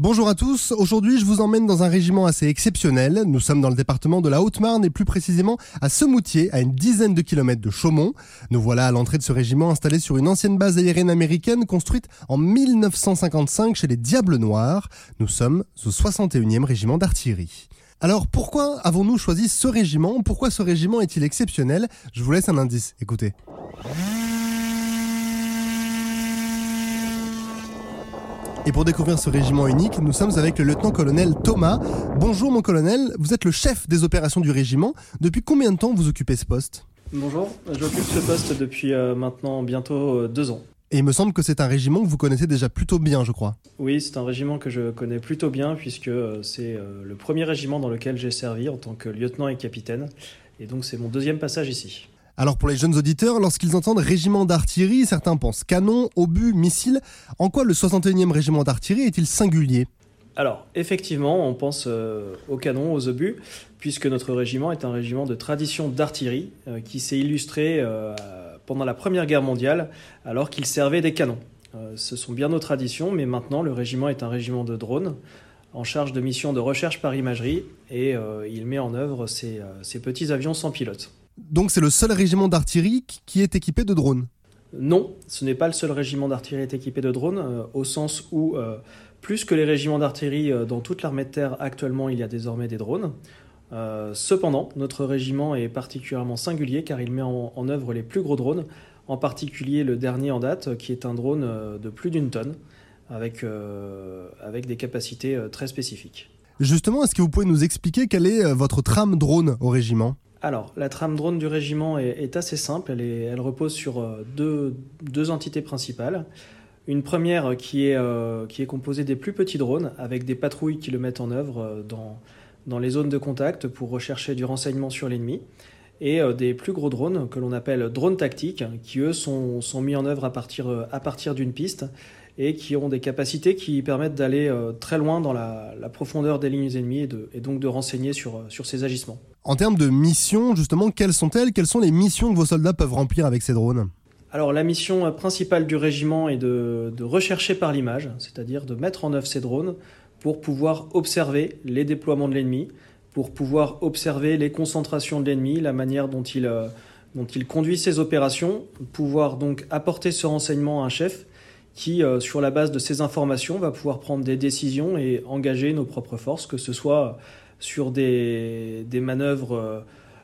Bonjour à tous, aujourd'hui je vous emmène dans un régiment assez exceptionnel. Nous sommes dans le département de la Haute-Marne et plus précisément à Semoutier, à une dizaine de kilomètres de Chaumont. Nous voilà à l'entrée de ce régiment installé sur une ancienne base aérienne américaine construite en 1955 chez les Diables Noirs. Nous sommes au 61e régiment d'artillerie. Alors pourquoi avons-nous choisi ce régiment? Pourquoi ce régiment est-il exceptionnel? Je vous laisse un indice, écoutez. Et pour découvrir ce régiment unique, nous sommes avec le lieutenant-colonel Thomas. Bonjour mon colonel, vous êtes le chef des opérations du régiment. Depuis combien de temps vous occupez ce poste? Bonjour, j'occupe ce poste depuis euh, maintenant bientôt euh, deux ans. Et il me semble que c'est un régiment que vous connaissez déjà plutôt bien, je crois. Oui, c'est un régiment que je connais plutôt bien puisque euh, c'est le premier régiment dans lequel j'ai servi en tant que lieutenant et capitaine. Et donc c'est mon deuxième passage ici. Alors pour les jeunes auditeurs, lorsqu'ils entendent régiment d'artillerie, certains pensent canon, obus, missiles. En quoi le 61e régiment d'artillerie est-il singulier? Alors, effectivement, on pense euh, aux canons, aux obus, puisque notre régiment est un régiment de tradition d'artillerie euh, qui s'est illustré euh, pendant la Première Guerre mondiale alors qu'il servait des canons. ce sont bien nos traditions, mais maintenant le régiment est un régiment de drones en charge de missions de recherche par imagerie et il met en œuvre ces petits avions sans pilote. Donc c'est le seul régiment d'artillerie qui est équipé de drones Non, ce n'est pas le seul régiment d'artillerie qui est équipé de drones, euh, au sens où, euh, plus que les régiments d'artillerie, euh, dans toute l'armée de terre, actuellement, il y a désormais des drones. cependant, notre régiment est particulièrement singulier car il met en, œuvre les plus gros drones, en particulier le dernier en date, qui est un drone de plus d'une tonne, avec, avec des capacités très spécifiques. Justement, est-ce que vous pouvez nous expliquer quelle est votre trame drone au régiment? Alors, la trame drone du régiment est, assez simple. Elle, repose sur euh, deux, entités principales. Une première qui est, euh, qui est composée des plus petits drones, avec des patrouilles qui le mettent en œuvre euh, dans, les zones de contact pour rechercher du renseignement sur l'ennemi. Et des plus gros drones, que l'on appelle drones tactiques, qui eux sont, mis en œuvre à partir, d'une piste et qui ont des capacités qui permettent d'aller très loin dans la, profondeur des lignes ennemies et, donc de renseigner sur ces agissements. En termes de missions, justement, quelles sont-elles? Quelles sont les missions que vos soldats peuvent remplir avec ces drones? Alors la mission principale du régiment est de, rechercher par l'image, c'est-à-dire de mettre en œuvre ces drones pour pouvoir observer les déploiements de l'ennemi, pour pouvoir observer les concentrations de l'ennemi, la manière dont il, euh, dont il conduit ses opérations, pouvoir donc apporter ce renseignement à un chef qui, euh, sur la base de ces informations, va pouvoir prendre des décisions et engager nos propres forces, que ce soit sur des, des manœuvres euh,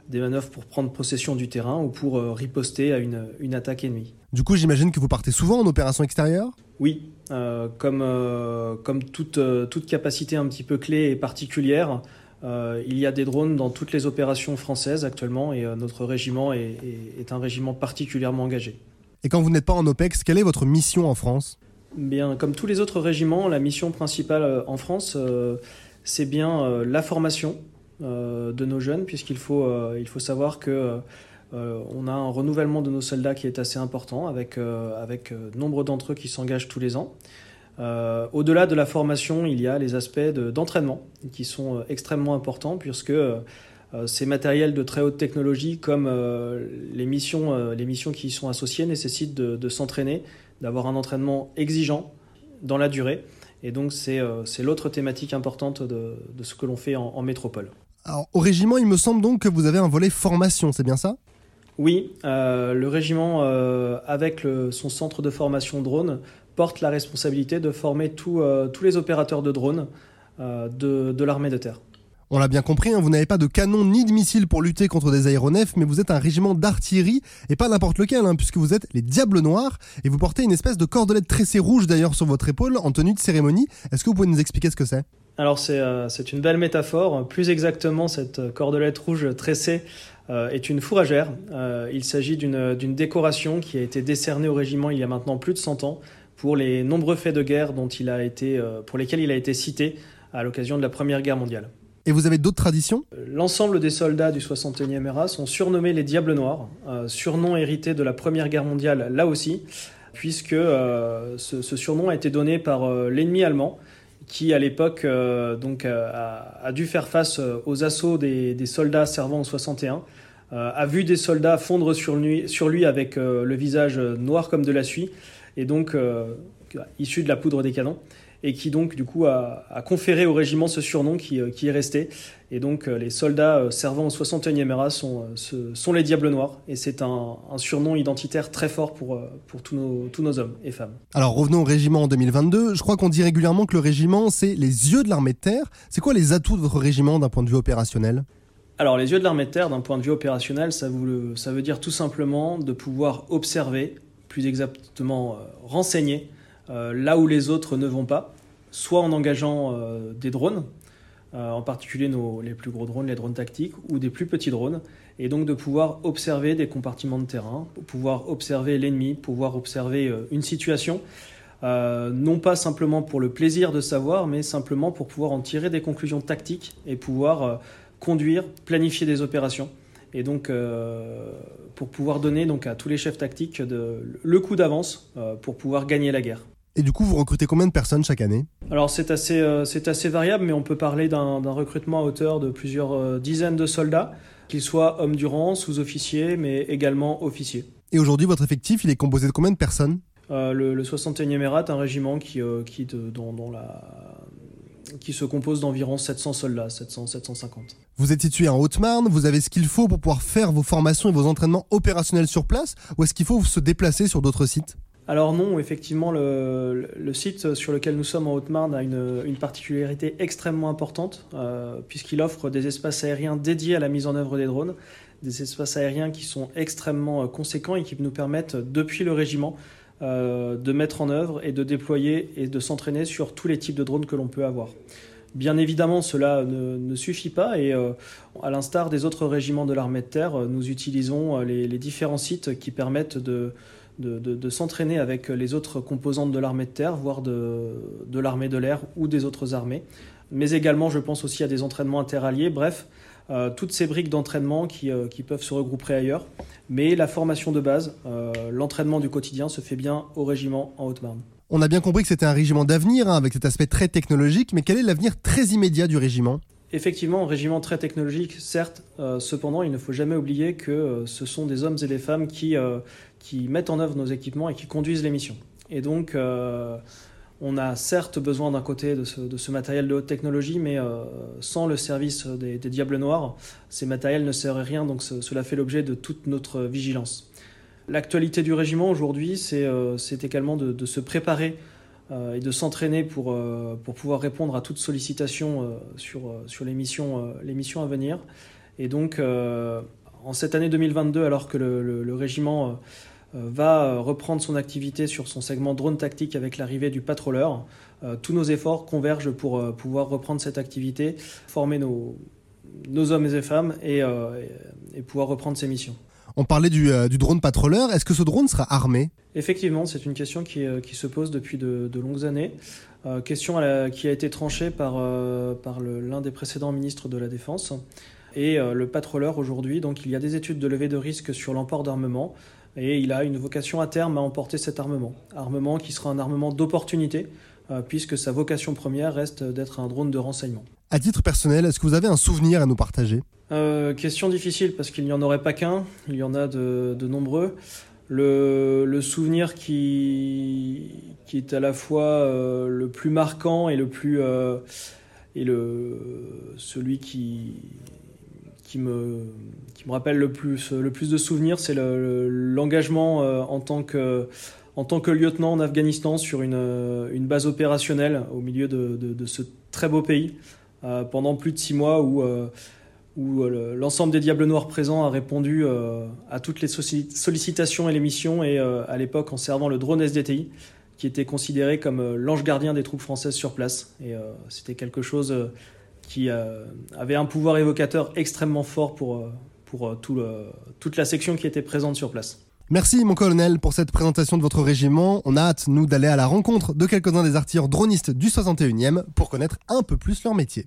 des manœuvres pour prendre possession du terrain ou pour euh, riposter à une, une, attaque ennemie. Du coup, j'imagine que vous partez souvent en opération extérieure? Oui, euh, comme, comme toute, toute capacité un petit peu clé et particulière, il y a des drones dans toutes les opérations françaises actuellement et notre régiment est, est, un régiment particulièrement engagé. Et quand vous n'êtes pas en OPEX, quelle est votre mission en France? Bien, comme tous les autres régiments, la mission principale en France, c'est bien euh, la formation euh, de nos jeunes, puisqu'il faut, euh, il faut savoir que on a un renouvellement de nos soldats qui est assez important, avec, nombre d'entre eux qui s'engagent tous les ans. Au-delà de la formation, il y a les aspects d'entraînement qui sont extrêmement importants, puisque ces matériels de très haute technologie, comme les, missions, qui y sont associées, nécessitent de s'entraîner, d'avoir un entraînement exigeant dans la durée. Et donc euh, c'est l'autre thématique importante de, ce que l'on fait en, métropole. Alors au régiment, il me semble donc que vous avez un volet formation, c'est bien ça? Oui, euh, le régiment, euh, avec son centre de formation drone, porte la responsabilité de former tous les opérateurs de drones de l'armée de terre. On l'a bien compris, hein, vous n'avez pas de canon ni de missiles pour lutter contre des aéronefs, mais vous êtes un régiment d'artillerie, et pas n'importe lequel, hein, puisque vous êtes les Diables Noirs, et vous portez une espèce de cordelette tressée rouge d'ailleurs sur votre épaule en tenue de cérémonie. Est-ce que vous pouvez nous expliquer ce que c'est? Alors c'est euh, une belle métaphore. Plus exactement, cette cordelette rouge tressée euh, est une fourragère. Euh, il s'agit d'une décoration qui a été décernée au régiment il y a maintenant plus de 100 ans pour les nombreux faits de guerre dont il a été, pour lesquels il a été cité à l'occasion de la Première Guerre mondiale. Et vous avez d'autres traditions? L'ensemble des soldats du 61e ERA sont surnommés les Diables Noirs, euh, surnom hérité de la Première Guerre mondiale là aussi, puisque euh, ce, surnom a été donné par euh, l'ennemi allemand, qui à l'époque donc a, dû faire face aux assauts des, soldats servant au 61, a vu des soldats fondre sur lui, sur lui avec le visage noir comme de la suie, et donc issu de la poudre des canons. Et qui donc du coup a, conféré au régiment ce surnom qui, qui est resté. Et donc les soldats servant au 61e RA sont, sont les Diables Noirs, et c'est un, un, surnom identitaire très fort pour, pour tous, nos, tous nos hommes et femmes. Alors revenons au régiment en 2022. Je crois qu'on dit régulièrement que le régiment, c'est les yeux de l'armée de terre. C'est quoi les atouts de votre régiment d'un point de vue opérationnel? Alors, les yeux de l'armée de terre, d'un point de vue opérationnel, ça, ça, veut dire tout simplement de pouvoir observer, plus exactement euh, renseigner, euh, là où les autres ne vont pas, soit en engageant euh, des drones, en particulier nos, les plus gros drones, les drones tactiques, ou des plus petits drones, et donc de pouvoir observer des compartiments de terrain, pouvoir observer l'ennemi, pouvoir observer une situation. non pas simplement pour le plaisir de savoir, mais simplement pour pouvoir en tirer des conclusions tactiques et pouvoir conduire, planifier des opérations. Et donc, euh, pour pouvoir donner à tous les chefs tactiques le coup d'avance euh, pour pouvoir gagner la guerre. Et du coup, vous recrutez combien de personnes chaque année? Alors, c'est assez, euh, c'est assez variable, mais on peut parler d'un recrutement à hauteur de plusieurs dizaines de soldats, qu'ils soient hommes du rang, sous-officiers, mais également officiers. Et aujourd'hui, votre effectif, il est composé de combien de personnes? Le, 61e ERAT, un régiment qui, qui dont la, qui se compose d'environ 700 soldats, 700-750. Vous êtes situé en Haute-Marne, vous avez ce qu'il faut pour pouvoir faire vos formations et vos entraînements opérationnels sur place, ou est-ce qu'il faut se déplacer sur d'autres sites? Alors non, effectivement, le, site sur lequel nous sommes en Haute-Marne a une, particularité extrêmement importante, euh, puisqu'il offre des espaces aériens dédiés à la mise en œuvre des drones, des espaces aériens qui sont extrêmement euh, conséquents et qui nous permettent, depuis le régiment, euh, de mettre en œuvre et de déployer et de s'entraîner sur tous les types de drones que l'on peut avoir. Bien évidemment, cela ne, suffit pas et à l'instar des autres régiments de l'armée de terre, nous utilisons les, différents sites qui permettent de, de, s'entraîner avec les autres composantes de l'armée de terre, voire de, de l'armée de l'air ou des autres armées. Mais également, je pense aussi à des entraînements interalliés. Bref, euh, toutes ces briques d'entraînement euh, qui, peuvent se regrouper ailleurs. Mais la formation de base, euh, l'entraînement du quotidien se fait bien au régiment en Haute-Marne. On a bien compris que c'était un régiment d'avenir, hein, avec cet aspect très technologique, mais quel est l'avenir très immédiat du régiment? Effectivement, un régiment très technologique, certes, cependant, il ne faut jamais oublier que ce sont des hommes et des femmes qui, qui mettent en œuvre nos équipements et qui conduisent les missions. Et donc, on a certes besoin d'un côté de ce, matériel de haute technologie, mais euh, sans le service des, Diables Noirs, ces matériels ne seraient rien, donc cela fait l'objet de toute notre vigilance. L'actualité du régiment aujourd'hui, c'est euh, également de, se préparer euh, et de s'entraîner pour, pour pouvoir répondre à toute sollicitation sur, sur les, missions, les missions à venir. Et donc, en cette année 2022, alors que le régiment euh, va euh, reprendre son activité sur son segment drone tactique avec l'arrivée du patroleur. Euh, tous nos efforts convergent pour pouvoir reprendre cette activité, former nos, nos hommes et femmes et, et, pouvoir reprendre ces missions. On parlait du, du drone patroleur. Est-ce que ce drone sera armé? Effectivement, c'est une question qui, qui, se pose depuis de, de longues années. question qui a été tranchée par, par l'un des précédents ministres de la Défense. Et le patroleur aujourd'hui, donc il y a des études de levée de risque sur l'emport d'armement et il a une vocation à terme à emporter cet armement. Armement qui sera un armement d'opportunité, euh, puisque sa vocation première reste d'être un drone de renseignement. À titre personnel, est-ce que vous avez un souvenir à nous partager? Euh, Question difficile, parce qu'il n'y en aurait pas qu'un, il y en a de, nombreux. Le, souvenir qui, qui est à la fois euh, le plus marquant et le plus et le celui qui qui me, qui me rappelle le plus, le plus de souvenirs, c'est l'engagement euh, en, tant que, en tant que lieutenant en Afghanistan sur une, euh, une base opérationnelle au milieu de, de, ce très beau pays euh, pendant plus de six mois où, où l'ensemble des Diables Noirs présents a répondu à toutes les sollicitations et les missions et à l'époque en servant le drone SDTI qui était considéré comme l'ange gardien des troupes françaises sur place. Et c'était quelque chose qui euh, avait un pouvoir évocateur extrêmement fort pour, euh, pour euh, tout toute la section qui était présente sur place. Merci mon colonel pour cette présentation de votre régiment. On a hâte, nous, d'aller à la rencontre de quelques-uns des artilleurs dronistes du 61e pour connaître un peu plus leur métier.